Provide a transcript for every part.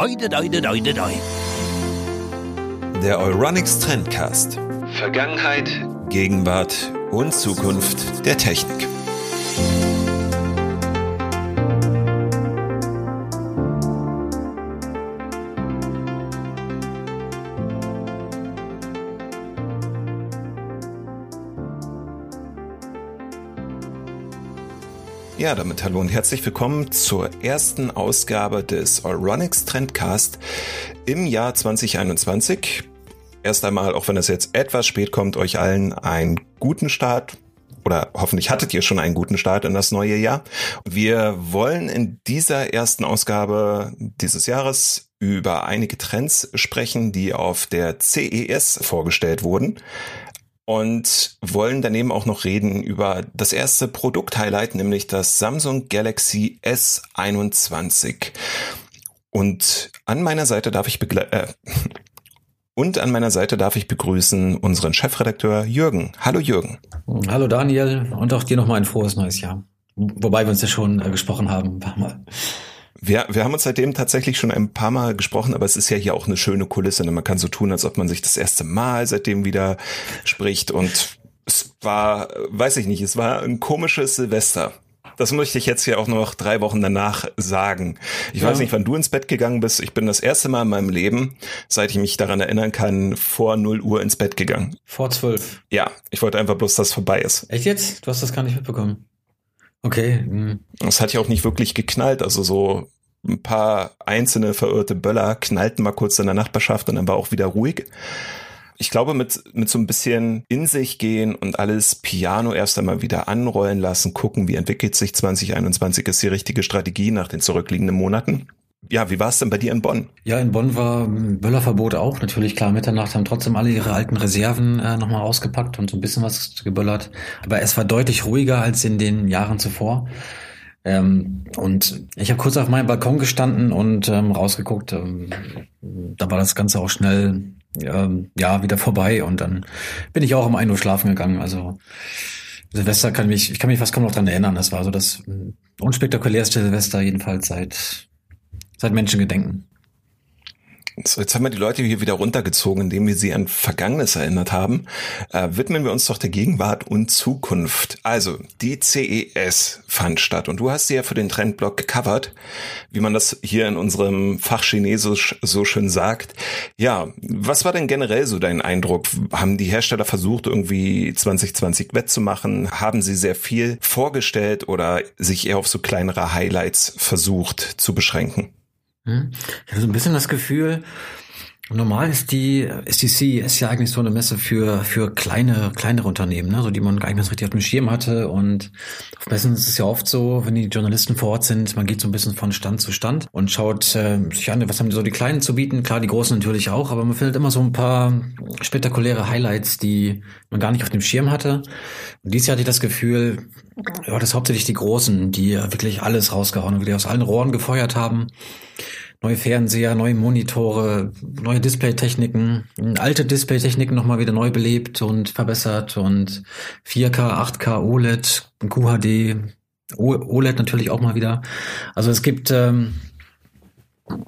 Oide, oide, oide, oide. Der Euronics Trendcast. Vergangenheit, Gegenwart und Zukunft der Technik. Ja, damit hallo und herzlich willkommen zur ersten Ausgabe des Euronics Trendcast im Jahr 2021. Erst einmal, auch wenn es jetzt etwas spät kommt, euch allen einen guten Start oder hoffentlich hattet ihr schon einen guten Start in das neue Jahr. Wir wollen in dieser ersten Ausgabe dieses Jahres über einige Trends sprechen, die auf der CES vorgestellt wurden und wollen daneben auch noch reden über das erste Produkt-Highlight, nämlich das Samsung Galaxy S21. Und an meiner Seite darf ich äh, und an meiner Seite darf ich begrüßen unseren Chefredakteur Jürgen. Hallo Jürgen. Hallo Daniel und auch dir nochmal ein frohes neues Jahr. Wobei wir uns ja schon äh, gesprochen haben, ein paar Mal. Wir, wir haben uns seitdem tatsächlich schon ein paar Mal gesprochen, aber es ist ja hier auch eine schöne Kulisse. Ne? Man kann so tun, als ob man sich das erste Mal seitdem wieder spricht. Und es war, weiß ich nicht, es war ein komisches Silvester. Das möchte ich jetzt hier auch noch drei Wochen danach sagen. Ich ja. weiß nicht, wann du ins Bett gegangen bist. Ich bin das erste Mal in meinem Leben, seit ich mich daran erinnern kann, vor 0 Uhr ins Bett gegangen. Vor zwölf. Ja, ich wollte einfach bloß, dass es vorbei ist. Echt jetzt? Du hast das gar nicht mitbekommen. Okay. Hm. Es hat ja auch nicht wirklich geknallt. Also so ein paar einzelne verirrte Böller knallten mal kurz in der Nachbarschaft und dann war auch wieder ruhig. Ich glaube, mit, mit so ein bisschen in sich gehen und alles Piano erst einmal wieder anrollen lassen, gucken, wie entwickelt sich 2021, ist die richtige Strategie nach den zurückliegenden Monaten. Ja, wie war es denn bei dir in Bonn? Ja, in Bonn war Böllerverbot auch. Natürlich, klar, Mitternacht haben trotzdem alle ihre alten Reserven äh, nochmal ausgepackt und so ein bisschen was geböllert. Aber es war deutlich ruhiger als in den Jahren zuvor. Ähm, und ich habe kurz auf meinem Balkon gestanden und ähm, rausgeguckt. Ähm, da war das Ganze auch schnell ähm, ja wieder vorbei und dann bin ich auch um ein Uhr schlafen gegangen. Also Silvester kann mich, ich kann mich fast kaum noch dran erinnern. Das war so das unspektakulärste Silvester jedenfalls seit seit Menschengedenken. So, jetzt haben wir die Leute hier wieder runtergezogen, indem wir sie an Vergangenes erinnert haben. Äh, widmen wir uns doch der Gegenwart und Zukunft. Also, die CES fand statt und du hast sie ja für den Trendblock gecovert, wie man das hier in unserem Fach Chinesisch so schön sagt. Ja, was war denn generell so dein Eindruck? Haben die Hersteller versucht, irgendwie 2020 wettzumachen? Haben sie sehr viel vorgestellt oder sich eher auf so kleinere Highlights versucht zu beschränken? Hm? Ich habe so ein bisschen das Gefühl, normal ist die, ist die CES ja eigentlich so eine Messe für, für kleine, kleinere Unternehmen, ne, so die man gar nicht so richtig auf dem Schirm hatte. Und auf Messen ist es ja oft so, wenn die Journalisten vor Ort sind, man geht so ein bisschen von Stand zu Stand und schaut äh, sich an, was haben so die Kleinen zu bieten. Klar, die Großen natürlich auch, aber man findet immer so ein paar spektakuläre Highlights, die man gar nicht auf dem Schirm hatte. Und dieses Jahr hatte ich das Gefühl, ja, das hauptsächlich die Großen, die wirklich alles rausgehauen und wirklich aus allen Rohren gefeuert haben. Neue Fernseher, neue Monitore, neue Displaytechniken, alte Displaytechniken nochmal wieder neu belebt und verbessert und 4K, 8K, OLED, QHD, OLED natürlich auch mal wieder. Also es gibt, ähm,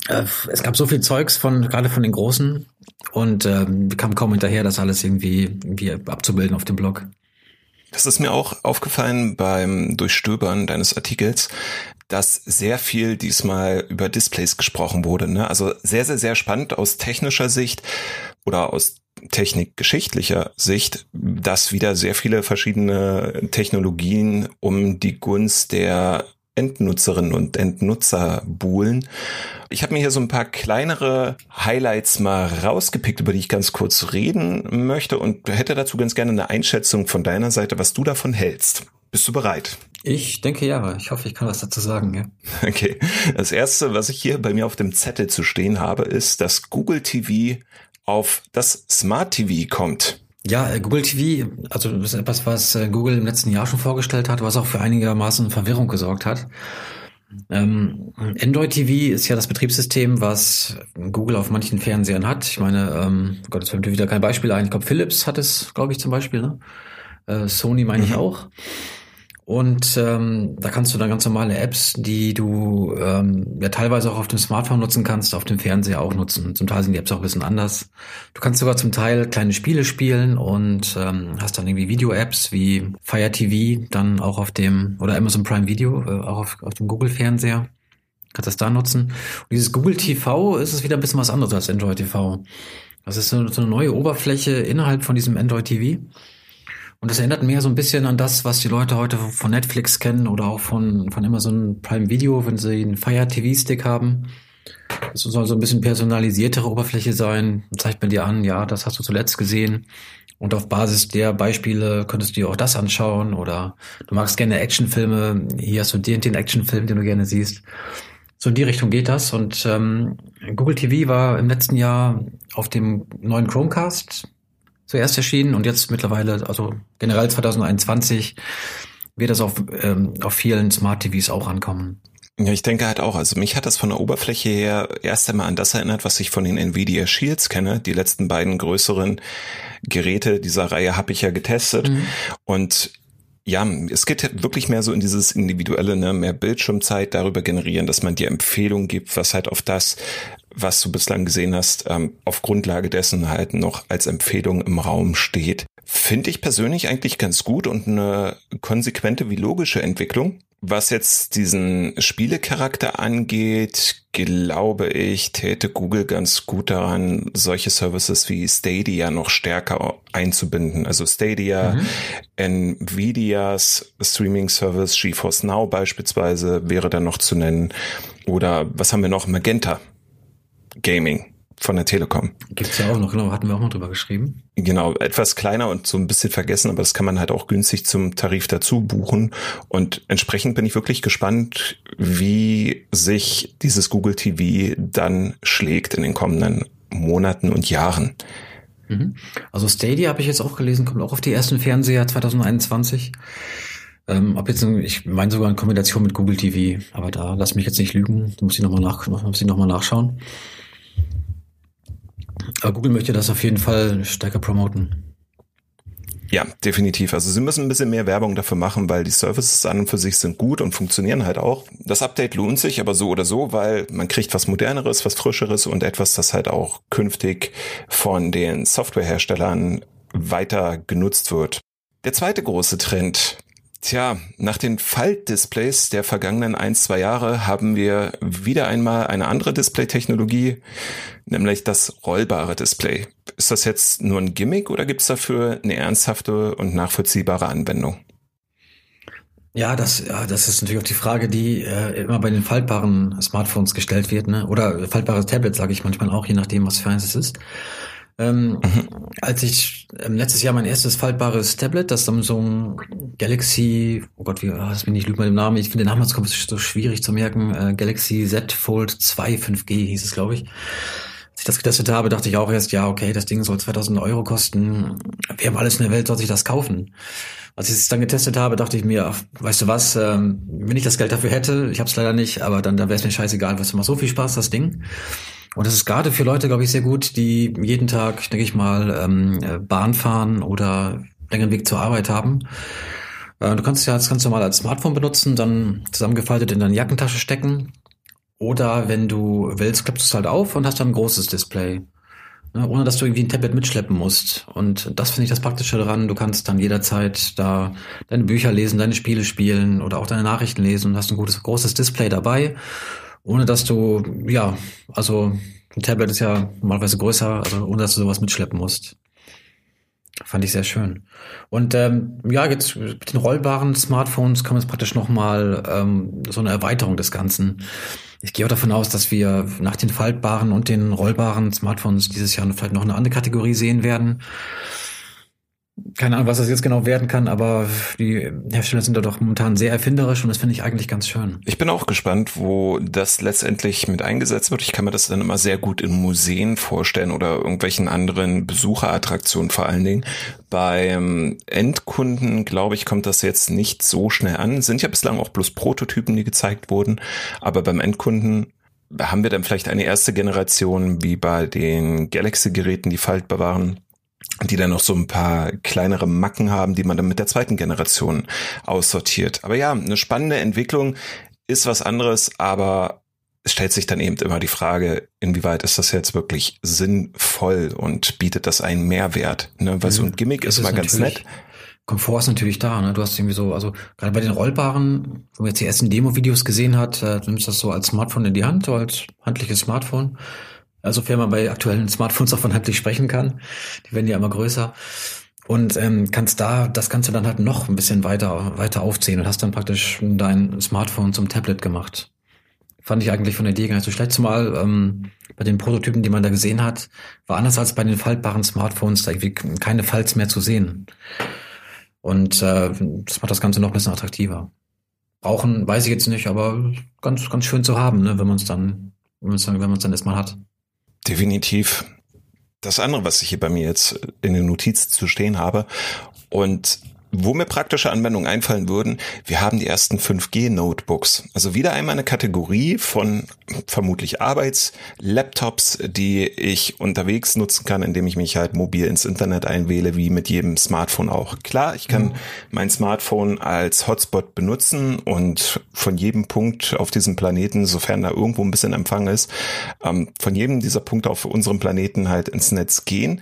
äh, es gab so viel Zeugs von, gerade von den Großen und ähm, kam kaum hinterher, das alles irgendwie, irgendwie abzubilden auf dem Blog. Das ist mir auch aufgefallen beim Durchstöbern deines Artikels, dass sehr viel diesmal über Displays gesprochen wurde. Ne? Also sehr, sehr, sehr spannend aus technischer Sicht oder aus technikgeschichtlicher Sicht, dass wieder sehr viele verschiedene Technologien um die Gunst der Endnutzerinnen und Endnutzer buhlen. Ich habe mir hier so ein paar kleinere Highlights mal rausgepickt, über die ich ganz kurz reden möchte und hätte dazu ganz gerne eine Einschätzung von deiner Seite, was du davon hältst. Bist du bereit? Ich denke ja. Ich hoffe, ich kann was dazu sagen. Ja. Okay. Das erste, was ich hier bei mir auf dem Zettel zu stehen habe, ist, dass Google TV auf das Smart TV kommt. Ja, äh, Google TV, also das ist etwas, was äh, Google im letzten Jahr schon vorgestellt hat, was auch für einigermaßen Verwirrung gesorgt hat. Ähm, Android TV ist ja das Betriebssystem, was Google auf manchen Fernsehern hat. Ich meine, ähm, Gott, jetzt fällt mir wieder kein Beispiel ein. Ich glaube, Philips hat es, glaube ich, zum Beispiel. Ne? Äh, Sony meine mhm. ich auch. Und ähm, da kannst du dann ganz normale Apps, die du ähm, ja teilweise auch auf dem Smartphone nutzen kannst, auf dem Fernseher auch nutzen. Zum Teil sind die Apps auch ein bisschen anders. Du kannst sogar zum Teil kleine Spiele spielen und ähm, hast dann irgendwie Video-Apps wie Fire TV, dann auch auf dem, oder Amazon Prime Video, äh, auch auf, auf dem Google-Fernseher. Kannst das da nutzen. Und dieses Google TV ist es wieder ein bisschen was anderes als Android TV. Das ist so, eine neue Oberfläche innerhalb von diesem Android TV. Und das erinnert mehr so ein bisschen an das, was die Leute heute von Netflix kennen oder auch von, von Amazon Prime Video, wenn sie einen Fire TV Stick haben. Das soll so ein bisschen personalisiertere Oberfläche sein. Zeigt man dir an, ja, das hast du zuletzt gesehen. Und auf Basis der Beispiele könntest du dir auch das anschauen oder du magst gerne Actionfilme. Hier hast du den, den Actionfilm, den du gerne siehst. So in die Richtung geht das. Und ähm, Google TV war im letzten Jahr auf dem neuen Chromecast zuerst erschienen und jetzt mittlerweile, also generell 2021, wird das auf, ähm, auf vielen Smart TVs auch ankommen. Ja, ich denke halt auch. Also mich hat das von der Oberfläche her erst einmal an das erinnert, was ich von den Nvidia Shields kenne. Die letzten beiden größeren Geräte dieser Reihe habe ich ja getestet. Mhm. Und ja, es geht wirklich mehr so in dieses individuelle, ne, mehr Bildschirmzeit darüber generieren, dass man dir Empfehlungen gibt, was halt auf das, was du bislang gesehen hast, ähm, auf Grundlage dessen halt noch als Empfehlung im Raum steht. Finde ich persönlich eigentlich ganz gut und eine konsequente wie logische Entwicklung. Was jetzt diesen Spielecharakter angeht, glaube ich, täte Google ganz gut daran, solche Services wie Stadia noch stärker einzubinden. Also Stadia, mhm. Nvidias Streaming Service, GeForce Now beispielsweise wäre da noch zu nennen. Oder was haben wir noch? Magenta Gaming von der Telekom. Gibt's ja auch noch, genau, hatten wir auch mal drüber geschrieben. Genau, etwas kleiner und so ein bisschen vergessen, aber das kann man halt auch günstig zum Tarif dazu buchen. Und entsprechend bin ich wirklich gespannt, wie sich dieses Google TV dann schlägt in den kommenden Monaten und Jahren. Mhm. Also Stadia habe ich jetzt auch gelesen, kommt auch auf die ersten Fernseher 2021. Ähm, ob jetzt, ich meine sogar in Kombination mit Google TV, aber da lass mich jetzt nicht lügen, muss ich nochmal nach, muss ich noch mal nachschauen. Aber Google möchte das auf jeden Fall stärker promoten. Ja, definitiv. Also sie müssen ein bisschen mehr Werbung dafür machen, weil die Services an und für sich sind gut und funktionieren halt auch. Das Update lohnt sich aber so oder so, weil man kriegt was moderneres, was frischeres und etwas, das halt auch künftig von den Softwareherstellern weiter genutzt wird. Der zweite große Trend, Tja, nach den Faltdisplays der vergangenen ein, zwei Jahre haben wir wieder einmal eine andere Display-Technologie, nämlich das rollbare Display. Ist das jetzt nur ein Gimmick oder gibt es dafür eine ernsthafte und nachvollziehbare Anwendung? Ja, das, ja, das ist natürlich auch die Frage, die äh, immer bei den faltbaren Smartphones gestellt wird, ne? Oder faltbare Tablets, sage ich manchmal auch, je nachdem, was für eins es ist. Ähm, mhm. Als ich ähm, letztes Jahr mein erstes faltbares Tablet, das Samsung Galaxy, oh Gott, wie, oh, das bin ich lüge mal den Namen, ich finde den Namen so schwierig zu merken, äh, Galaxy Z Fold 2 5G hieß es, glaube ich. Als ich das getestet habe, dachte ich auch erst, ja, okay, das Ding soll 2000 Euro kosten. Wer haben alles in der Welt soll sich das kaufen? Als ich es dann getestet habe, dachte ich mir, weißt du was, ähm, wenn ich das Geld dafür hätte, ich habe es leider nicht, aber dann, dann wäre es mir scheißegal, was macht so viel Spaß, das Ding. Und das ist gerade für Leute, glaube ich, sehr gut, die jeden Tag, denke ich mal, ähm, Bahn fahren oder längeren Weg zur Arbeit haben. Äh, du kannst ja das ganz normal als Smartphone benutzen, dann zusammengefaltet in deine Jackentasche stecken. Oder wenn du willst, klappst du es halt auf und hast dann ein großes Display. Ne, ohne dass du irgendwie ein Tablet mitschleppen musst. Und das finde ich das Praktische daran. Du kannst dann jederzeit da deine Bücher lesen, deine Spiele spielen oder auch deine Nachrichten lesen und hast ein gutes, großes Display dabei ohne dass du, ja, also ein Tablet ist ja normalerweise größer, also ohne dass du sowas mitschleppen musst. Fand ich sehr schön. Und ähm, ja, jetzt mit den rollbaren Smartphones kommen jetzt praktisch nochmal ähm, so eine Erweiterung des Ganzen. Ich gehe auch davon aus, dass wir nach den faltbaren und den rollbaren Smartphones dieses Jahr vielleicht noch eine andere Kategorie sehen werden keine Ahnung, was das jetzt genau werden kann, aber die Hersteller sind da doch momentan sehr erfinderisch und das finde ich eigentlich ganz schön. Ich bin auch gespannt, wo das letztendlich mit eingesetzt wird. Ich kann mir das dann immer sehr gut in Museen vorstellen oder irgendwelchen anderen Besucherattraktionen vor allen Dingen. Beim Endkunden, glaube ich, kommt das jetzt nicht so schnell an. Sind ja bislang auch bloß Prototypen, die gezeigt wurden, aber beim Endkunden haben wir dann vielleicht eine erste Generation wie bei den Galaxy-Geräten, die faltbar waren die dann noch so ein paar kleinere Macken haben, die man dann mit der zweiten Generation aussortiert. Aber ja, eine spannende Entwicklung ist was anderes, aber es stellt sich dann eben immer die Frage, inwieweit ist das jetzt wirklich sinnvoll und bietet das einen Mehrwert? Ne? Weil so ein Gimmick ist, ist mal ganz nett. Komfort ist natürlich da, ne? Du hast irgendwie so, also gerade bei den rollbaren, wo man jetzt die ersten Demo-Videos gesehen hat, äh, du nimmst das so als Smartphone in die Hand, so als handliches Smartphone. Also sofern man bei aktuellen Smartphones auch von handlich sprechen kann. Die werden ja immer größer. Und ähm, kannst da das Ganze dann halt noch ein bisschen weiter, weiter aufziehen und hast dann praktisch dein Smartphone zum Tablet gemacht. Fand ich eigentlich von der Idee gar nicht so schlecht, zumal ähm, bei den Prototypen, die man da gesehen hat, war anders als bei den faltbaren Smartphones da irgendwie keine Falts mehr zu sehen. Und äh, das macht das Ganze noch ein bisschen attraktiver. Brauchen, weiß ich jetzt nicht, aber ganz, ganz schön zu haben, ne, wenn man dann, wenn man es dann, wenn man es dann erstmal hat. Definitiv. Das andere, was ich hier bei mir jetzt in den Notizen zu stehen habe und wo mir praktische Anwendungen einfallen würden, wir haben die ersten 5G-Notebooks. Also wieder einmal eine Kategorie von vermutlich Arbeitslaptops, die ich unterwegs nutzen kann, indem ich mich halt mobil ins Internet einwähle, wie mit jedem Smartphone auch. Klar, ich kann mhm. mein Smartphone als Hotspot benutzen und von jedem Punkt auf diesem Planeten, sofern da irgendwo ein bisschen Empfang ist, ähm, von jedem dieser Punkte auf unserem Planeten halt ins Netz gehen.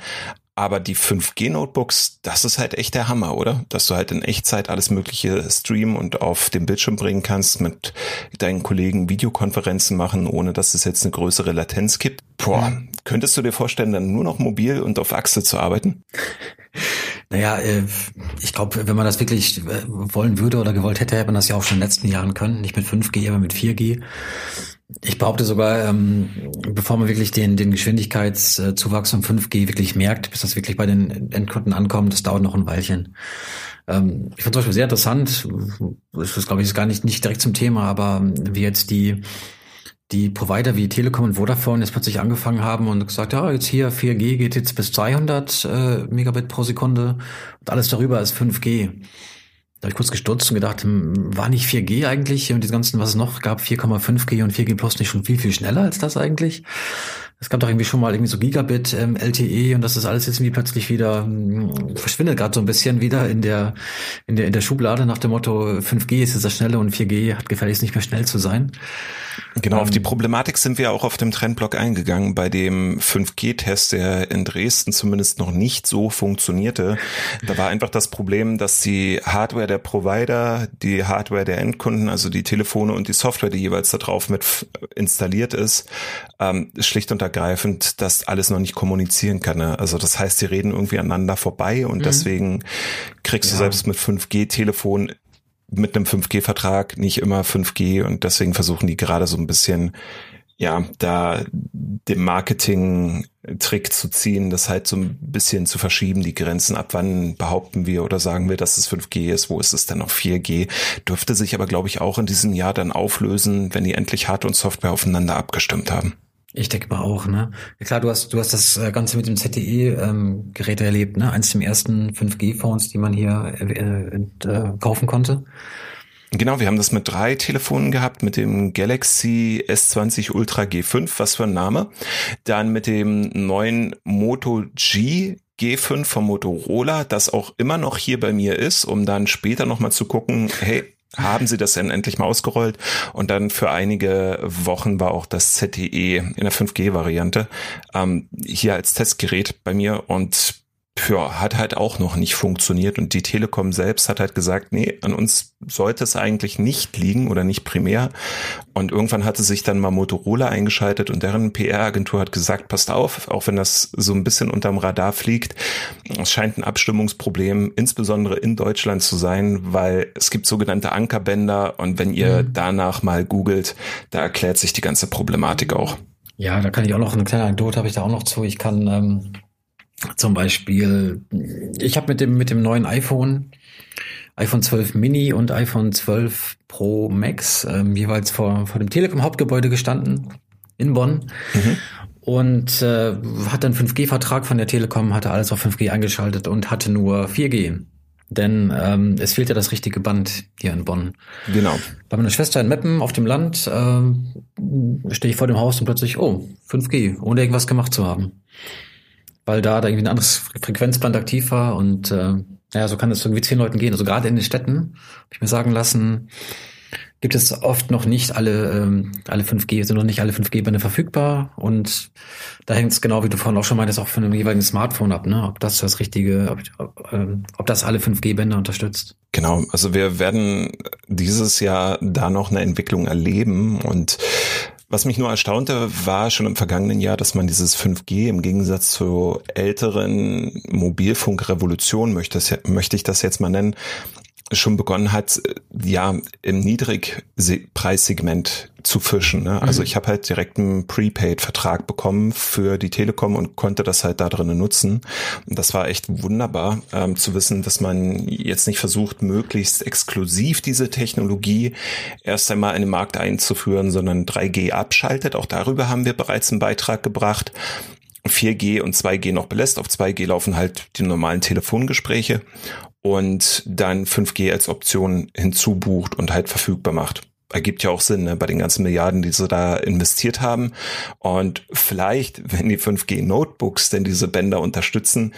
Aber die 5G-Notebooks, das ist halt echt der Hammer, oder? Dass du halt in Echtzeit alles Mögliche streamen und auf den Bildschirm bringen kannst, mit deinen Kollegen Videokonferenzen machen, ohne dass es jetzt eine größere Latenz gibt. Boah, mhm. könntest du dir vorstellen, dann nur noch mobil und auf Achse zu arbeiten? Naja, äh, ich glaube, wenn man das wirklich äh, wollen würde oder gewollt hätte, hätte man das ja auch schon in den letzten Jahren können. Nicht mit 5G, aber mit 4G. Ich behaupte sogar, ähm, bevor man wirklich den, den Geschwindigkeitszuwachs von 5G wirklich merkt, bis das wirklich bei den Endkunden ankommt, das dauert noch ein Weilchen. Ähm, ich fand zum Beispiel sehr interessant, das ist glaube ich gar nicht, nicht direkt zum Thema, aber wie jetzt die, die Provider wie Telekom und Vodafone jetzt plötzlich angefangen haben und gesagt, ja, jetzt hier 4G geht jetzt bis 200 äh, Megabit pro Sekunde und alles darüber ist 5G. Da habe ich kurz gestutzt und gedacht, hm, war nicht 4G eigentlich und die ganzen, was es noch gab, 4,5G und 4G Plus nicht schon viel, viel schneller als das eigentlich? Es gab doch irgendwie schon mal irgendwie so Gigabit ähm, LTE und das ist alles jetzt irgendwie plötzlich wieder mh, verschwindet gerade so ein bisschen wieder in der in der in der Schublade nach dem Motto 5G ist jetzt das schnelle und 4G hat gefälligst nicht mehr schnell zu sein. Genau, ähm, auf die Problematik sind wir auch auf dem Trendblock eingegangen bei dem 5G-Test, der in Dresden zumindest noch nicht so funktionierte. Da war einfach das Problem, dass die Hardware der Provider, die Hardware der Endkunden, also die Telefone und die Software, die jeweils da drauf mit installiert ist, ähm, schlicht und ergreifend das alles noch nicht kommunizieren kann. Ne? Also das heißt, sie reden irgendwie aneinander vorbei und mhm. deswegen kriegst ja. du selbst mit 5G-Telefon mit einem 5G-Vertrag nicht immer 5G und deswegen versuchen die gerade so ein bisschen ja, da dem Marketing-Trick zu ziehen, das halt so ein bisschen zu verschieben, die Grenzen ab wann behaupten wir oder sagen wir, dass es 5G ist, wo ist es denn noch 4G, dürfte sich aber, glaube ich, auch in diesem Jahr dann auflösen, wenn die endlich Hard- und Software aufeinander abgestimmt haben. Ich denke mal auch, ne? Ja, klar, du hast, du hast das äh, Ganze mit dem ZTE-Gerät ähm, erlebt, ne? Eins der ersten 5G-Phones, die man hier äh, äh, kaufen konnte. Genau, wir haben das mit drei Telefonen gehabt, mit dem Galaxy S20 Ultra G5, was für ein Name. Dann mit dem neuen Moto G G5 von Motorola, das auch immer noch hier bei mir ist, um dann später nochmal zu gucken, hey, haben sie das dann endlich mal ausgerollt? Und dann für einige Wochen war auch das ZTE in der 5G-Variante ähm, hier als Testgerät bei mir. Und ja, hat halt auch noch nicht funktioniert und die Telekom selbst hat halt gesagt, nee, an uns sollte es eigentlich nicht liegen oder nicht primär. Und irgendwann hatte sich dann mal Motorola eingeschaltet und deren PR-Agentur hat gesagt, passt auf, auch wenn das so ein bisschen unterm Radar fliegt, es scheint ein Abstimmungsproblem, insbesondere in Deutschland zu sein, weil es gibt sogenannte Ankerbänder und wenn ihr mhm. danach mal googelt, da erklärt sich die ganze Problematik auch. Ja, da kann ich auch noch eine kleine Anekdote habe ich da auch noch zu. Ich kann ähm zum Beispiel, ich habe mit dem, mit dem neuen iPhone, iPhone 12 Mini und iPhone 12 Pro Max ähm, jeweils vor, vor dem Telekom Hauptgebäude gestanden in Bonn. Mhm. Und äh, hat dann 5G-Vertrag von der Telekom, hatte alles auf 5G eingeschaltet und hatte nur 4G. Denn ähm, es fehlt ja das richtige Band hier in Bonn. Genau. Bei meiner Schwester in Meppen auf dem Land äh, stehe ich vor dem Haus und plötzlich, oh, 5G, ohne irgendwas gemacht zu haben weil da, da irgendwie ein anderes Frequenzband aktiv war und äh, ja, so kann es irgendwie zehn Leuten gehen. Also gerade in den Städten, habe ich mir sagen lassen, gibt es oft noch nicht alle, ähm, alle 5G, sind noch nicht alle 5G-Bänder verfügbar. Und da hängt es genau, wie du vorhin auch schon meintest, auch von dem jeweiligen Smartphone ab, ne? ob das das richtige, ob, ob, ähm, ob das alle 5G-Bänder unterstützt. Genau, also wir werden dieses Jahr da noch eine Entwicklung erleben und was mich nur erstaunte, war schon im vergangenen Jahr, dass man dieses 5G im Gegensatz zu älteren Mobilfunkrevolutionen, möchte, möchte ich das jetzt mal nennen, schon begonnen hat, ja, im Niedrigpreissegment zu fischen. Ne? Also mhm. ich habe halt direkt einen Prepaid-Vertrag bekommen für die Telekom und konnte das halt da drinnen nutzen. Und das war echt wunderbar ähm, zu wissen, dass man jetzt nicht versucht, möglichst exklusiv diese Technologie erst einmal in den Markt einzuführen, sondern 3G abschaltet. Auch darüber haben wir bereits einen Beitrag gebracht. 4G und 2G noch belässt. Auf 2G laufen halt die normalen Telefongespräche und dann 5G als Option hinzubucht und halt verfügbar macht. Ergibt ja auch Sinn, ne, bei den ganzen Milliarden, die sie da investiert haben. Und vielleicht, wenn die 5G-Notebooks denn diese Bänder unterstützen,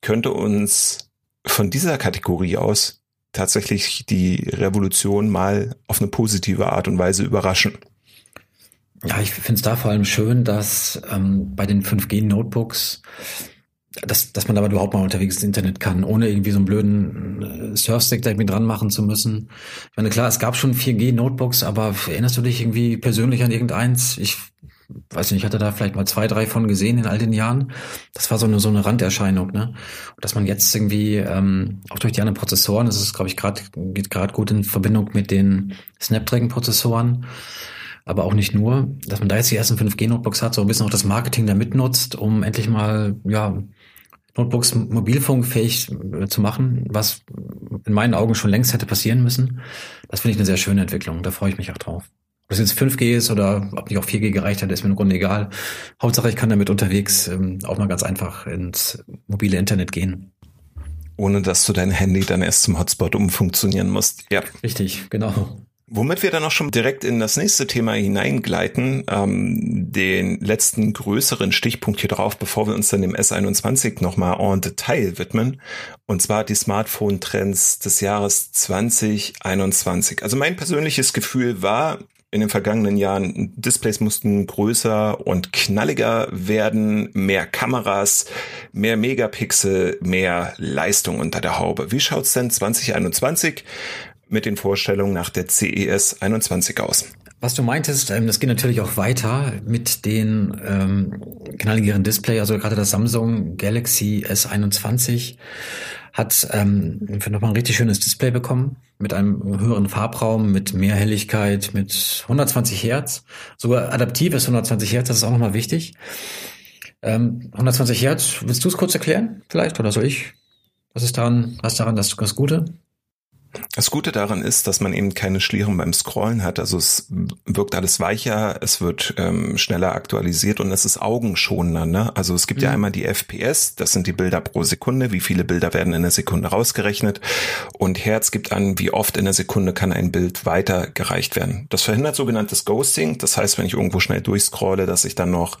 könnte uns von dieser Kategorie aus tatsächlich die Revolution mal auf eine positive Art und Weise überraschen. Ja, ich finde es da vor allem schön, dass ähm, bei den 5G-Notebooks dass, dass man aber überhaupt mal unterwegs ins Internet kann, ohne irgendwie so einen blöden äh, Surfstick da irgendwie dran machen zu müssen. Ich meine, klar, es gab schon 4G-Notebooks, aber erinnerst du dich irgendwie persönlich an irgendeins? Ich weiß nicht, ich hatte da vielleicht mal zwei, drei von gesehen in all den Jahren. Das war so eine, so eine Randerscheinung, ne? Und dass man jetzt irgendwie, ähm, auch durch die anderen Prozessoren, das ist, glaube ich, gerade, geht gerade gut in Verbindung mit den Snapdragon-Prozessoren, aber auch nicht nur, dass man da jetzt die ersten 5G-Notebooks hat, so ein bisschen auch das Marketing da mitnutzt, um endlich mal, ja, Notebooks mobilfunkfähig äh, zu machen, was in meinen Augen schon längst hätte passieren müssen. Das finde ich eine sehr schöne Entwicklung. Da freue ich mich auch drauf. Ob das jetzt 5G ist oder ob nicht auch 4G gereicht hat, ist mir im Grunde egal. Hauptsache, ich kann damit unterwegs ähm, auch mal ganz einfach ins mobile Internet gehen. Ohne dass du dein Handy dann erst zum Hotspot umfunktionieren musst. Ja. Richtig, genau. Womit wir dann auch schon direkt in das nächste Thema hineingleiten, ähm, den letzten größeren Stichpunkt hier drauf, bevor wir uns dann dem S21 nochmal en Detail widmen, und zwar die Smartphone-Trends des Jahres 2021. Also mein persönliches Gefühl war, in den vergangenen Jahren, Displays mussten größer und knalliger werden, mehr Kameras, mehr Megapixel, mehr Leistung unter der Haube. Wie schaut's denn 2021 mit den Vorstellungen nach der CES 21 aus. Was du meintest, ähm, das geht natürlich auch weiter mit den ähm, knalligeren Display. Also gerade das Samsung Galaxy S21 hat ähm, nochmal ein richtig schönes Display bekommen mit einem höheren Farbraum, mit mehr Helligkeit, mit 120 Hertz. Sogar adaptives 120 Hertz, das ist auch nochmal wichtig. Ähm, 120 Hertz, willst du es kurz erklären vielleicht oder soll ich? Was ist daran, was daran das, das Gute? Das Gute daran ist, dass man eben keine Schlieren beim Scrollen hat. Also es wirkt alles weicher, es wird ähm, schneller aktualisiert und es ist augenschonender. Ne? Also es gibt mhm. ja einmal die FPS, das sind die Bilder pro Sekunde, wie viele Bilder werden in der Sekunde rausgerechnet. Und Herz gibt an, wie oft in der Sekunde kann ein Bild weitergereicht werden. Das verhindert sogenanntes Ghosting. Das heißt, wenn ich irgendwo schnell durchscrolle, dass ich dann noch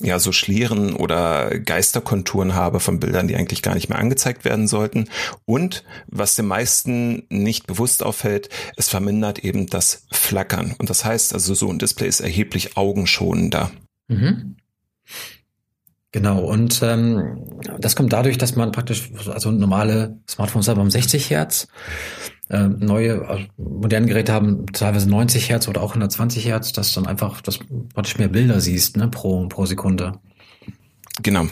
ja so Schlieren oder Geisterkonturen habe von Bildern, die eigentlich gar nicht mehr angezeigt werden sollten. Und was den meisten nicht bewusst auffällt, es vermindert eben das Flackern. Und das heißt also, so ein Display ist erheblich augenschonender. Mhm. Genau, und ähm, das kommt dadurch, dass man praktisch, also normale Smartphones haben 60 Hertz, äh, neue, also moderne Geräte haben teilweise 90 Hertz oder auch 120 Hertz, dass dann einfach, dass praktisch mehr Bilder siehst, ne, pro, pro Sekunde. Genau.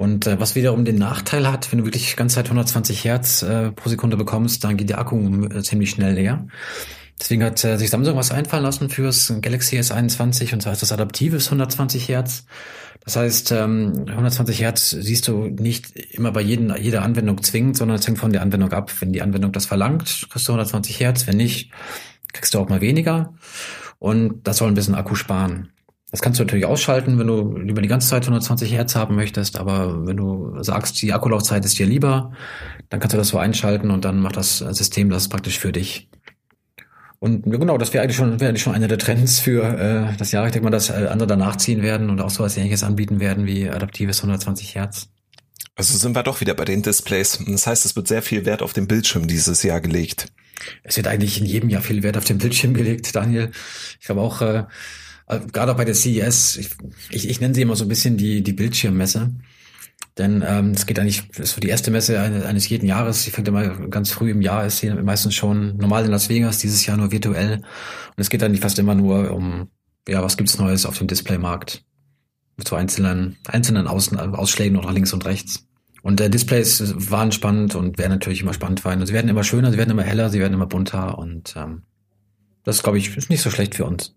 Und äh, was wiederum den Nachteil hat, wenn du wirklich ganz Zeit 120 Hertz äh, pro Sekunde bekommst, dann geht der Akku äh, ziemlich schnell leer. Deswegen hat äh, sich Samsung was einfallen lassen fürs Galaxy S21 und zwar ist das adaptives 120 Hertz. Das heißt, ähm, 120 Hertz siehst du nicht immer bei jedem, jeder Anwendung zwingend, sondern es hängt von der Anwendung ab. Wenn die Anwendung das verlangt, kriegst du 120 Hertz. Wenn nicht, kriegst du auch mal weniger. Und das soll ein bisschen Akku sparen. Das kannst du natürlich ausschalten, wenn du lieber die ganze Zeit 120 Hertz haben möchtest, aber wenn du sagst, die Akkulaufzeit ist dir lieber, dann kannst du das so einschalten und dann macht das System das praktisch für dich. Und genau, das wäre eigentlich schon, wäre eigentlich schon einer der Trends für äh, das Jahr. Ich denke mal, dass äh, andere danach ziehen werden und auch so was ähnliches anbieten werden wie adaptives 120 Hertz. Also sind wir doch wieder bei den Displays. Das heißt, es wird sehr viel Wert auf den Bildschirm dieses Jahr gelegt. Es wird eigentlich in jedem Jahr viel Wert auf den Bildschirm gelegt, Daniel. Ich glaube auch, äh, gerade auch bei der CES, ich, ich, ich nenne sie immer so ein bisschen die, die Bildschirmmesse. Denn ähm, es geht eigentlich, ist so die erste Messe eines jeden Jahres. Die fängt immer ganz früh im Jahr, ist hier meistens schon normal in Las Vegas, dieses Jahr nur virtuell. Und es geht eigentlich fast immer nur um, ja, was gibt's Neues auf dem Displaymarkt? Mit so einzelnen, einzelnen Aus Ausschlägen noch links und rechts. Und der Displays waren spannend und werden natürlich immer spannend sein. Und sie werden immer schöner, sie werden immer heller, sie werden immer bunter und ähm, das, glaube ich, ist nicht so schlecht für uns.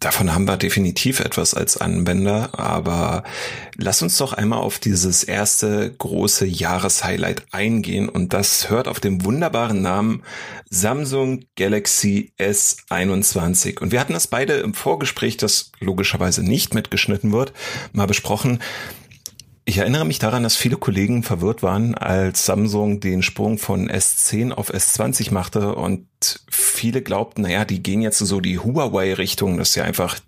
Davon haben wir definitiv etwas als Anwender, aber lass uns doch einmal auf dieses erste große Jahreshighlight eingehen und das hört auf dem wunderbaren Namen Samsung Galaxy S21. Und wir hatten das beide im Vorgespräch, das logischerweise nicht mitgeschnitten wird, mal besprochen. Ich erinnere mich daran, dass viele Kollegen verwirrt waren, als Samsung den Sprung von S10 auf S20 machte und viele glaubten, naja, die gehen jetzt so die Huawei-Richtung, dass sie einfach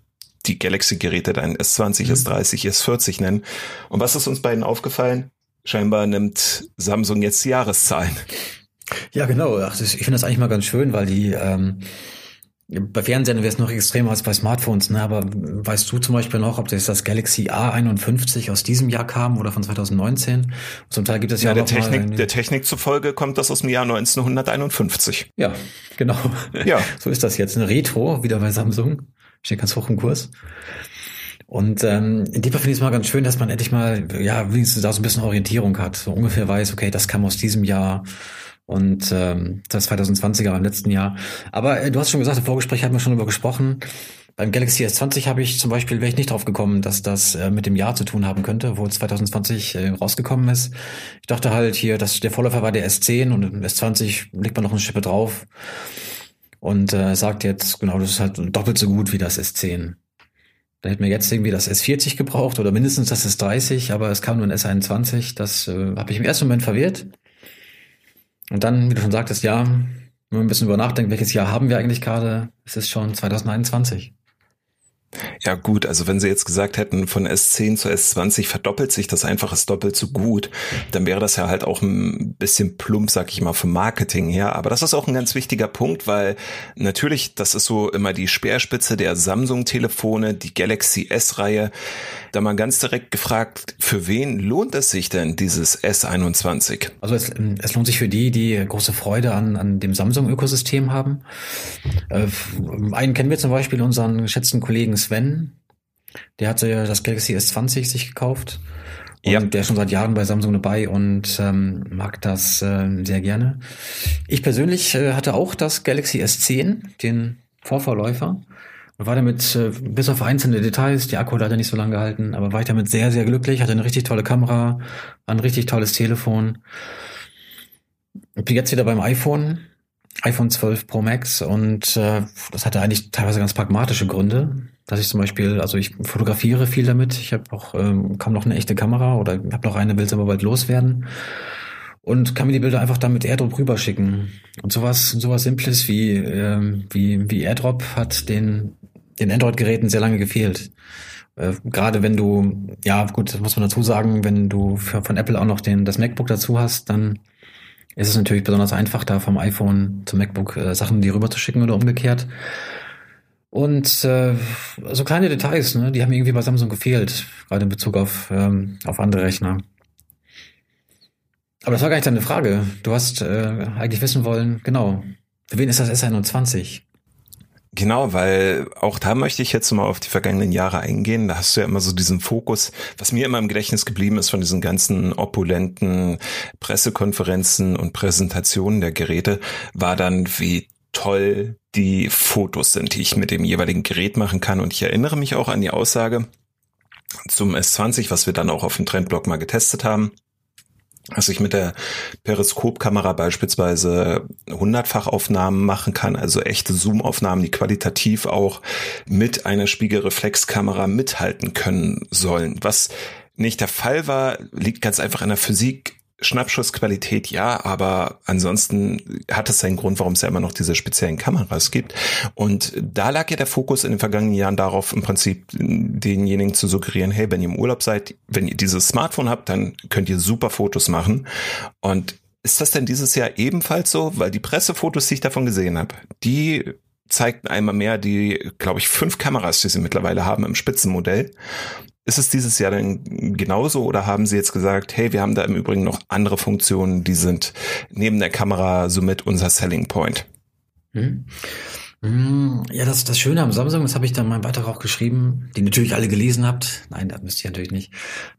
die Galaxy-Geräte dann S20, mhm. S30, S40 nennen. Und was ist uns beiden aufgefallen? Scheinbar nimmt Samsung jetzt die Jahreszahlen. Ja, genau. Ich finde das eigentlich mal ganz schön, weil die ähm, bei Fernsehen wäre es noch extremer als bei Smartphones, ne? aber weißt du zum Beispiel noch, ob das das Galaxy A51 aus diesem Jahr kam oder von 2019? Zum Teil gibt es ja, ja der Technik, der Technik zufolge kommt das aus dem Jahr 1951. Ja, genau. Ja. so ist das jetzt. Eine Retro, wieder bei Samsung. Steht ganz hoch im Kurs. Und ähm, in dem Fall finde ich es mal ganz schön, dass man endlich mal, ja, wenigstens da so ein bisschen Orientierung hat. So ungefähr weiß, okay, das kam aus diesem Jahr und ähm, das 2020er im letzten Jahr. Aber äh, du hast schon gesagt, im Vorgespräch hatten wir schon darüber gesprochen. Beim Galaxy S20 habe ich zum Beispiel, wäre ich nicht drauf gekommen, dass das äh, mit dem Jahr zu tun haben könnte, wo es 2020 äh, rausgekommen ist. Ich dachte halt hier, dass der Vorläufer war der S10 und im S20 legt man noch eine Schippe drauf und äh, sagt jetzt, genau, das ist halt doppelt so gut wie das S10. Da hätten wir jetzt irgendwie das S40 gebraucht oder mindestens das S30, aber es kam nur ein S21. Das äh, habe ich im ersten Moment verwirrt. Und dann, wie du schon sagtest, ja, wenn man ein bisschen über nachdenkt, welches Jahr haben wir eigentlich gerade? Es ist schon 2021. Ja gut, also wenn sie jetzt gesagt hätten, von S10 zu S20 verdoppelt sich das einfach, ist doppelt so gut, dann wäre das ja halt auch ein bisschen plump, sag ich mal, vom Marketing her. Aber das ist auch ein ganz wichtiger Punkt, weil natürlich, das ist so immer die Speerspitze der Samsung-Telefone, die Galaxy S-Reihe da mal ganz direkt gefragt, für wen lohnt es sich denn dieses S21? Also es, es lohnt sich für die, die große Freude an, an dem Samsung-Ökosystem haben. Äh, einen kennen wir zum Beispiel, unseren geschätzten Kollegen Sven. Der hatte ja das Galaxy S20 sich gekauft. Und ja. der ist schon seit Jahren bei Samsung dabei und ähm, mag das äh, sehr gerne. Ich persönlich äh, hatte auch das Galaxy S10, den Vorverläufer. Und war damit, äh, bis auf einzelne Details, die Akku hat leider nicht so lange gehalten, aber war ich damit sehr, sehr glücklich, hatte eine richtig tolle Kamera, ein richtig tolles Telefon. Ich bin jetzt wieder beim iPhone, iPhone 12 Pro Max und äh, das hatte eigentlich teilweise ganz pragmatische Gründe, dass ich zum Beispiel, also ich fotografiere viel damit, ich habe auch ähm, kaum noch eine echte Kamera oder habe noch eine, will aber bald loswerden und kann mir die Bilder einfach dann mit AirDrop rüberschicken. Und sowas, sowas Simples wie, ähm, wie, wie AirDrop hat den den Android-Geräten sehr lange gefehlt. Äh, Gerade wenn du, ja gut, muss man dazu sagen, wenn du für, von Apple auch noch den, das MacBook dazu hast, dann ist es natürlich besonders einfach, da vom iPhone zum MacBook äh, Sachen die rüber zu schicken oder umgekehrt. Und äh, so kleine Details, ne, die haben irgendwie bei Samsung gefehlt, gerade in Bezug auf, ähm, auf andere Rechner. Aber das war gar nicht deine Frage. Du hast äh, eigentlich wissen wollen, genau, für wen ist das S21? Genau, weil auch da möchte ich jetzt mal auf die vergangenen Jahre eingehen. Da hast du ja immer so diesen Fokus, was mir immer im Gedächtnis geblieben ist von diesen ganzen opulenten Pressekonferenzen und Präsentationen der Geräte, war dann, wie toll die Fotos sind, die ich mit dem jeweiligen Gerät machen kann. Und ich erinnere mich auch an die Aussage zum S20, was wir dann auch auf dem Trendblog mal getestet haben dass ich mit der Periskopkamera beispielsweise hundertfachaufnahmen machen kann, also echte Zoomaufnahmen, die qualitativ auch mit einer Spiegelreflexkamera mithalten können sollen. Was nicht der Fall war, liegt ganz einfach an der Physik Schnappschussqualität ja, aber ansonsten hat es seinen Grund, warum es ja immer noch diese speziellen Kameras gibt. Und da lag ja der Fokus in den vergangenen Jahren darauf, im Prinzip denjenigen zu suggerieren, hey, wenn ihr im Urlaub seid, wenn ihr dieses Smartphone habt, dann könnt ihr super Fotos machen. Und ist das denn dieses Jahr ebenfalls so? Weil die Pressefotos, die ich davon gesehen habe, die zeigten einmal mehr die, glaube ich, fünf Kameras, die sie mittlerweile haben im Spitzenmodell. Ist es dieses Jahr denn genauso oder haben Sie jetzt gesagt, hey, wir haben da im Übrigen noch andere Funktionen, die sind neben der Kamera somit unser Selling Point? Hm. hm. Ja, das, das Schöne am Samsung, das habe ich dann in meinem Beitrag auch geschrieben, die natürlich alle gelesen habt. Nein, das müsst ihr natürlich nicht.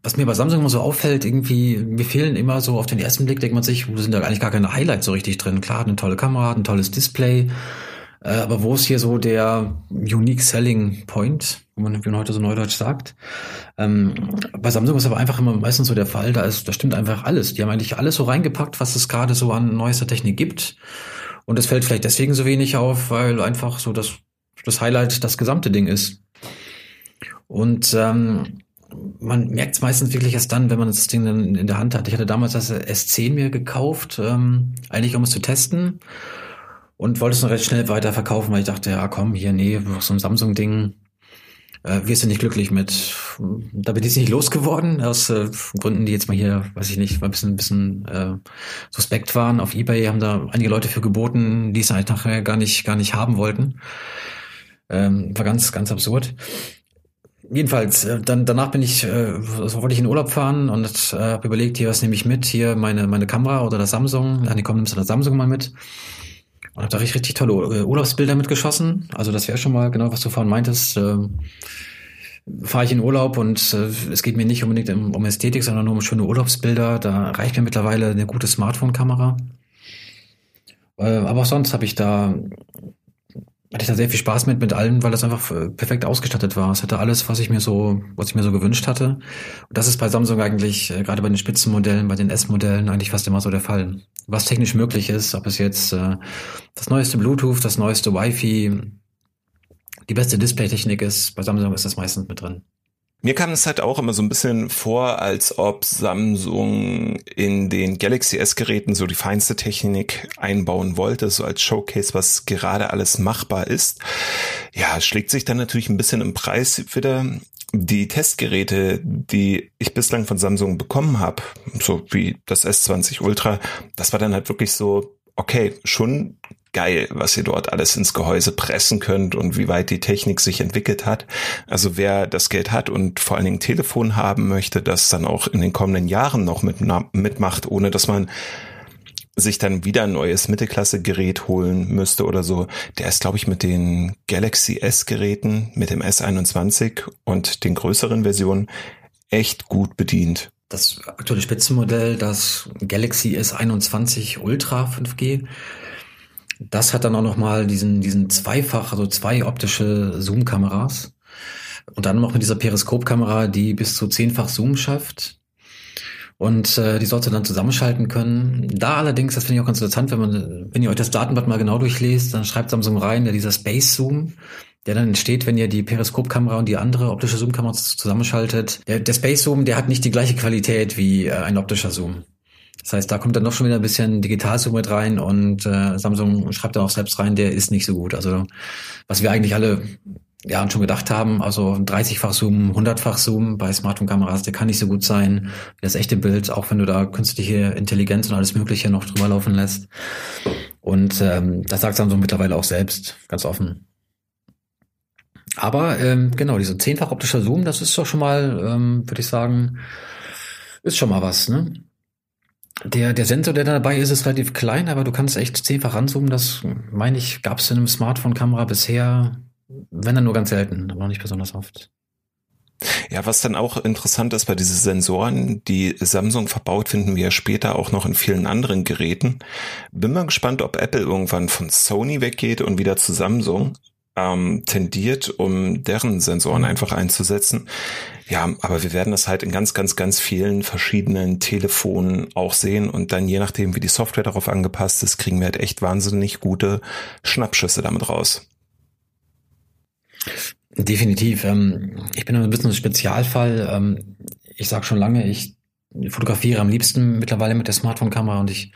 Was mir bei Samsung immer so auffällt, irgendwie, mir fehlen immer so auf den ersten Blick, denkt man sich, wo sind da eigentlich gar keine Highlights so richtig drin. Klar, eine tolle Kamera, ein tolles Display, äh, aber wo ist hier so der Unique Selling Point, wie man, wie man heute so neudeutsch sagt? Ähm, bei Samsung ist aber einfach immer meistens so der Fall, da ist, da stimmt einfach alles. Die haben eigentlich alles so reingepackt, was es gerade so an neuester Technik gibt. Und es fällt vielleicht deswegen so wenig auf, weil einfach so das, das Highlight das gesamte Ding ist. Und ähm, man merkt es meistens wirklich erst dann, wenn man das Ding dann in der Hand hat. Ich hatte damals das S10 mir gekauft, ähm, eigentlich um es zu testen und wollte es noch recht schnell weiterverkaufen, weil ich dachte, ja komm, hier, nee, so ein Samsung-Ding, äh, wirst du nicht glücklich mit. Da bin ich nicht losgeworden, aus äh, Gründen, die jetzt mal hier, weiß ich nicht, mal ein bisschen, ein bisschen äh, suspekt waren. Auf Ebay haben da einige Leute für geboten, die es halt nachher gar nicht, gar nicht haben wollten. Ähm, war ganz, ganz absurd. Jedenfalls, äh, dann danach bin ich, äh, also wollte ich in Urlaub fahren und äh, habe überlegt, hier was nehme ich mit, hier meine meine Kamera oder das Samsung. Ja, nee, komm, nimmst du das Samsung mal mit. Und habe da richtig, richtig tolle äh, Urlaubsbilder mitgeschossen. Also das wäre schon mal genau, was du vorhin meintest. Ähm, Fahre ich in Urlaub und äh, es geht mir nicht unbedingt um, um Ästhetik, sondern nur um schöne Urlaubsbilder. Da reicht mir mittlerweile eine gute Smartphone-Kamera. Äh, aber auch sonst habe ich da hatte ich da sehr viel Spaß mit, mit allem, weil das einfach äh, perfekt ausgestattet war. Es hatte alles, was ich mir so, was ich mir so gewünscht hatte. Und das ist bei Samsung eigentlich, äh, gerade bei den Spitzenmodellen, bei den S-Modellen eigentlich fast immer so der Fall. Was technisch möglich ist, ob es jetzt äh, das neueste Bluetooth, das neueste Wi-Fi, die beste Displaytechnik ist, bei Samsung ist das meistens mit drin. Mir kam es halt auch immer so ein bisschen vor, als ob Samsung in den Galaxy S-Geräten so die feinste Technik einbauen wollte, so als Showcase, was gerade alles machbar ist. Ja, schlägt sich dann natürlich ein bisschen im Preis wieder. Die Testgeräte, die ich bislang von Samsung bekommen habe, so wie das S20 Ultra, das war dann halt wirklich so, okay, schon geil, was ihr dort alles ins Gehäuse pressen könnt und wie weit die Technik sich entwickelt hat. Also wer das Geld hat und vor allen Dingen Telefon haben möchte, das dann auch in den kommenden Jahren noch mit, mitmacht, ohne dass man sich dann wieder ein neues Mittelklasse-Gerät holen müsste oder so, der ist, glaube ich, mit den Galaxy S-Geräten, mit dem S21 und den größeren Versionen echt gut bedient. Das aktuelle Spitzenmodell, das Galaxy S21 Ultra 5G, das hat dann auch nochmal diesen, diesen zweifach, also zwei optische Zoom-Kameras. Und dann noch mit dieser Periskopkamera, die bis zu zehnfach Zoom schafft. Und äh, die sollte dann zusammenschalten können. Da allerdings, das finde ich auch ganz interessant, wenn man, wenn ihr euch das Datenblatt mal genau durchlest, dann schreibt Samsung rein, der dieser Space Zoom, der dann entsteht, wenn ihr die Periskopkamera und die andere optische Zoom-Kamera zusammenschaltet. Der, der Space Zoom, der hat nicht die gleiche Qualität wie äh, ein optischer Zoom. Das heißt, da kommt dann noch schon wieder ein bisschen Digitalzoom mit rein und äh, Samsung schreibt dann auch selbst rein, der ist nicht so gut. Also was wir eigentlich alle ja schon gedacht haben, also 30-fach Zoom, 100-fach Zoom bei Smartphone-Kameras, der kann nicht so gut sein wie das echte Bild, auch wenn du da künstliche Intelligenz und alles Mögliche noch drüber laufen lässt. Und ähm, das sagt Samsung mittlerweile auch selbst, ganz offen. Aber ähm, genau, diese zehnfach optischer Zoom, das ist doch schon mal, ähm, würde ich sagen, ist schon mal was, ne? Der, der Sensor, der dabei ist, ist relativ klein, aber du kannst echt zehnfach ranzoomen. Das, meine ich, gab es in einem Smartphone-Kamera bisher, wenn dann nur ganz selten, aber noch nicht besonders oft. Ja, was dann auch interessant ist bei diesen Sensoren, die Samsung verbaut, finden wir ja später auch noch in vielen anderen Geräten. Bin mal gespannt, ob Apple irgendwann von Sony weggeht und wieder zu Samsung ähm, tendiert, um deren Sensoren einfach einzusetzen. Ja, aber wir werden das halt in ganz, ganz, ganz vielen verschiedenen Telefonen auch sehen und dann je nachdem, wie die Software darauf angepasst ist, kriegen wir halt echt wahnsinnig gute Schnappschüsse damit raus. Definitiv. Ähm, ich bin ein bisschen ein Spezialfall. Ähm, ich sage schon lange, ich fotografiere am liebsten mittlerweile mit der Smartphone-Kamera und ich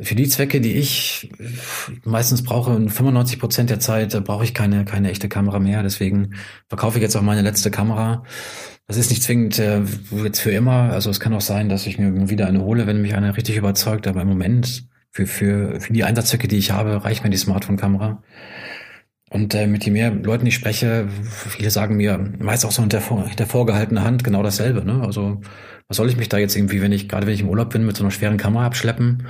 für die Zwecke, die ich meistens brauche, 95 Prozent der Zeit brauche ich keine, keine echte Kamera mehr. Deswegen verkaufe ich jetzt auch meine letzte Kamera. Das ist nicht zwingend äh, jetzt für immer. Also es kann auch sein, dass ich mir wieder eine hole, wenn mich eine richtig überzeugt. Aber im Moment für, für, für die Einsatzzwecke, die ich habe, reicht mir die Smartphone-Kamera. Und äh, mit je mehr Leuten ich spreche, viele sagen mir meist auch so hinter, hinter vorgehaltener Hand genau dasselbe. Ne? Also was soll ich mich da jetzt irgendwie, wenn ich, gerade wenn ich im Urlaub bin, mit so einer schweren Kamera abschleppen?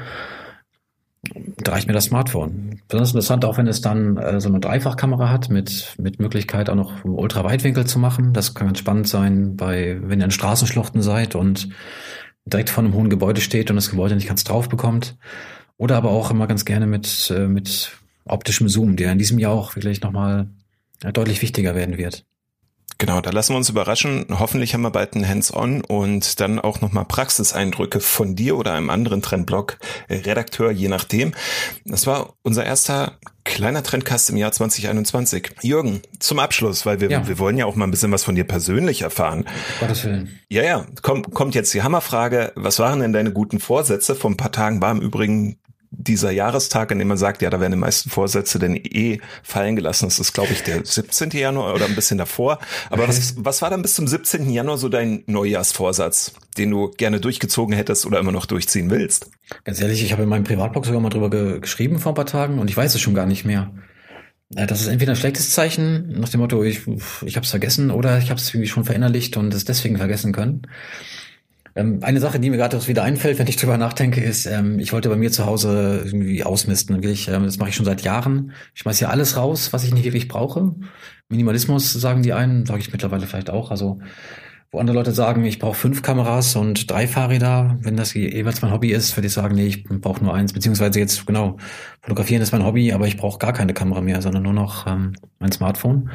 Da reicht mir das Smartphone. Besonders interessant, auch wenn es dann äh, so eine Dreifachkamera hat mit, mit Möglichkeit auch noch Ultraweitwinkel zu machen. Das kann ganz spannend sein, bei, wenn ihr in Straßenschluchten seid und direkt vor einem hohen Gebäude steht und das Gebäude nicht ganz drauf bekommt. Oder aber auch immer ganz gerne mit, äh, mit optischem Zoom, der in diesem Jahr auch vielleicht nochmal äh, deutlich wichtiger werden wird. Genau, da lassen wir uns überraschen. Hoffentlich haben wir bald ein Hands-on und dann auch nochmal Praxiseindrücke von dir oder einem anderen Trendblog-Redakteur, je nachdem. Das war unser erster kleiner Trendcast im Jahr 2021. Jürgen, zum Abschluss, weil wir, ja. wir wollen ja auch mal ein bisschen was von dir persönlich erfahren. Gottes Willen. Ja, ja, kommt, kommt jetzt die Hammerfrage. Was waren denn deine guten Vorsätze? Vor ein paar Tagen war im Übrigen dieser Jahrestag, in dem man sagt, ja, da werden die meisten Vorsätze denn eh fallen gelassen. Das ist, glaube ich, der 17. Januar oder ein bisschen davor. Aber okay. was, was war dann bis zum 17. Januar so dein Neujahrsvorsatz, den du gerne durchgezogen hättest oder immer noch durchziehen willst? Ganz ehrlich, ich habe in meinem Privatblog sogar mal drüber ge geschrieben vor ein paar Tagen und ich weiß es schon gar nicht mehr. Äh, das ist entweder ein schlechtes Zeichen, nach dem Motto, ich, ich habe es vergessen, oder ich habe es irgendwie schon verinnerlicht und es deswegen vergessen können. Ähm, eine Sache, die mir gerade wieder einfällt, wenn ich drüber nachdenke, ist, ähm, ich wollte bei mir zu Hause irgendwie ausmisten. Wirklich, ähm, das mache ich schon seit Jahren. Ich schmeiß hier alles raus, was ich nicht wirklich brauche. Minimalismus sagen die einen, sage ich mittlerweile vielleicht auch. Also wo andere Leute sagen, ich brauche fünf Kameras und drei Fahrräder, wenn das jeweils mein Hobby ist, würde ich sagen, nee, ich brauche nur eins, beziehungsweise jetzt, genau, fotografieren ist mein Hobby, aber ich brauche gar keine Kamera mehr, sondern nur noch ähm, mein Smartphone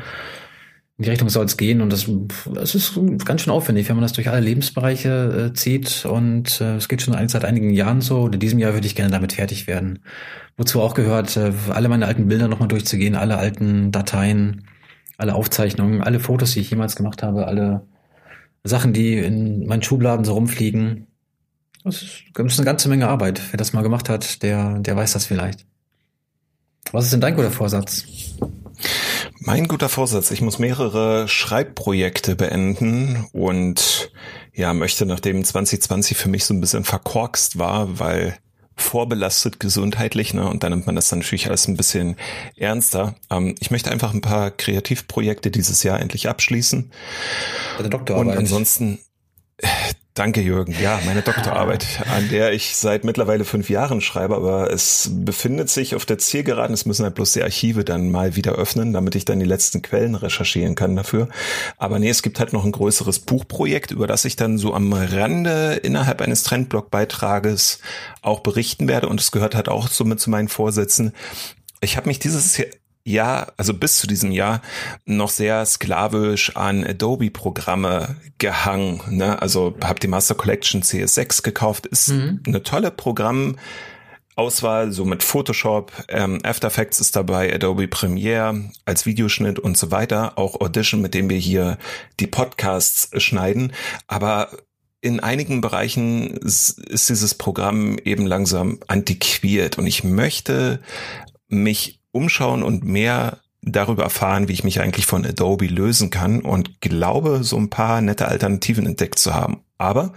in die Richtung soll es gehen und das, das ist ganz schön aufwendig, wenn man das durch alle Lebensbereiche äh, zieht und äh, es geht schon seit einigen Jahren so und in diesem Jahr würde ich gerne damit fertig werden. Wozu auch gehört, äh, alle meine alten Bilder nochmal durchzugehen, alle alten Dateien, alle Aufzeichnungen, alle Fotos, die ich jemals gemacht habe, alle Sachen, die in meinen Schubladen so rumfliegen. Das ist eine ganze Menge Arbeit. Wer das mal gemacht hat, der, der weiß das vielleicht. Was ist denn dein guter Vorsatz? Mein guter Vorsatz, ich muss mehrere Schreibprojekte beenden und ja, möchte, nachdem 2020 für mich so ein bisschen verkorkst war, weil vorbelastet gesundheitlich, ne, und dann nimmt man das dann natürlich alles ein bisschen ernster. Ähm, ich möchte einfach ein paar Kreativprojekte dieses Jahr endlich abschließen. Deine Doktorarbeit. Und ansonsten, Danke, Jürgen. Ja, meine Doktorarbeit, an der ich seit mittlerweile fünf Jahren schreibe, aber es befindet sich auf der Zielgeraden. Es müssen halt bloß die Archive dann mal wieder öffnen, damit ich dann die letzten Quellen recherchieren kann dafür. Aber nee, es gibt halt noch ein größeres Buchprojekt, über das ich dann so am Rande innerhalb eines Trendblog-Beitrages auch berichten werde. Und es gehört halt auch somit zu meinen Vorsätzen. Ich habe mich dieses Jahr, also bis zu diesem Jahr, noch sehr sklavisch an Adobe-Programme gehangen. Ne? Also habe die Master Collection CS6 gekauft. Ist mhm. eine tolle Programmauswahl, so mit Photoshop, ähm, After Effects ist dabei, Adobe Premiere als Videoschnitt und so weiter. Auch Audition, mit dem wir hier die Podcasts schneiden. Aber in einigen Bereichen ist dieses Programm eben langsam antiquiert und ich möchte mich umschauen und mehr darüber erfahren, wie ich mich eigentlich von Adobe lösen kann und glaube, so ein paar nette Alternativen entdeckt zu haben. Aber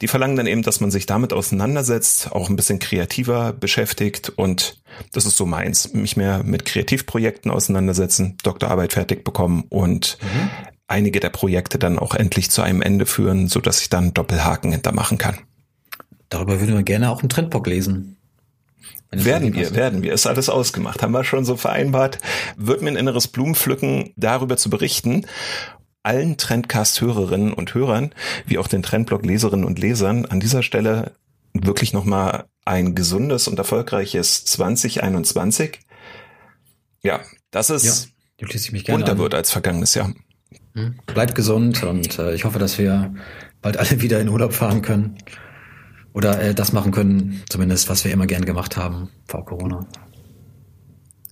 die verlangen dann eben, dass man sich damit auseinandersetzt, auch ein bisschen kreativer beschäftigt und das ist so meins. Mich mehr mit Kreativprojekten auseinandersetzen, Doktorarbeit fertig bekommen und mhm. einige der Projekte dann auch endlich zu einem Ende führen, so dass ich dann Doppelhaken hintermachen kann. Darüber würden wir gerne auch einen Trendbock lesen. Werden wir, werden wir. Ist alles ausgemacht. Haben wir schon so vereinbart. Wird mir ein inneres Blumenpflücken darüber zu berichten. Allen Trendcast-Hörerinnen und Hörern, wie auch den Trendblog-Leserinnen und Lesern an dieser Stelle wirklich nochmal ein gesundes und erfolgreiches 2021. Ja, das ist ja, bunter wird als vergangenes Jahr. Hm. Bleibt gesund und äh, ich hoffe, dass wir bald alle wieder in Urlaub fahren können oder äh, das machen können, zumindest was wir immer gern gemacht haben vor Corona.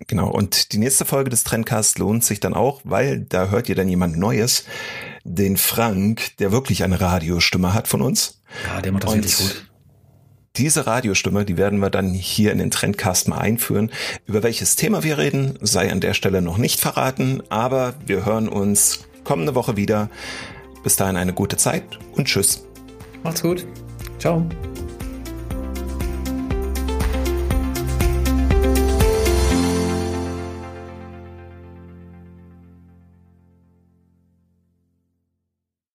Genau, und die nächste Folge des Trendcasts lohnt sich dann auch, weil da hört ihr dann jemand Neues, den Frank, der wirklich eine Radiostimme hat von uns. Ja, der macht das Und wirklich gut. Diese Radiostimme, die werden wir dann hier in den Trendcast mal einführen. Über welches Thema wir reden, sei an der Stelle noch nicht verraten, aber wir hören uns kommende Woche wieder. Bis dahin eine gute Zeit und tschüss. Macht's gut. Ciao.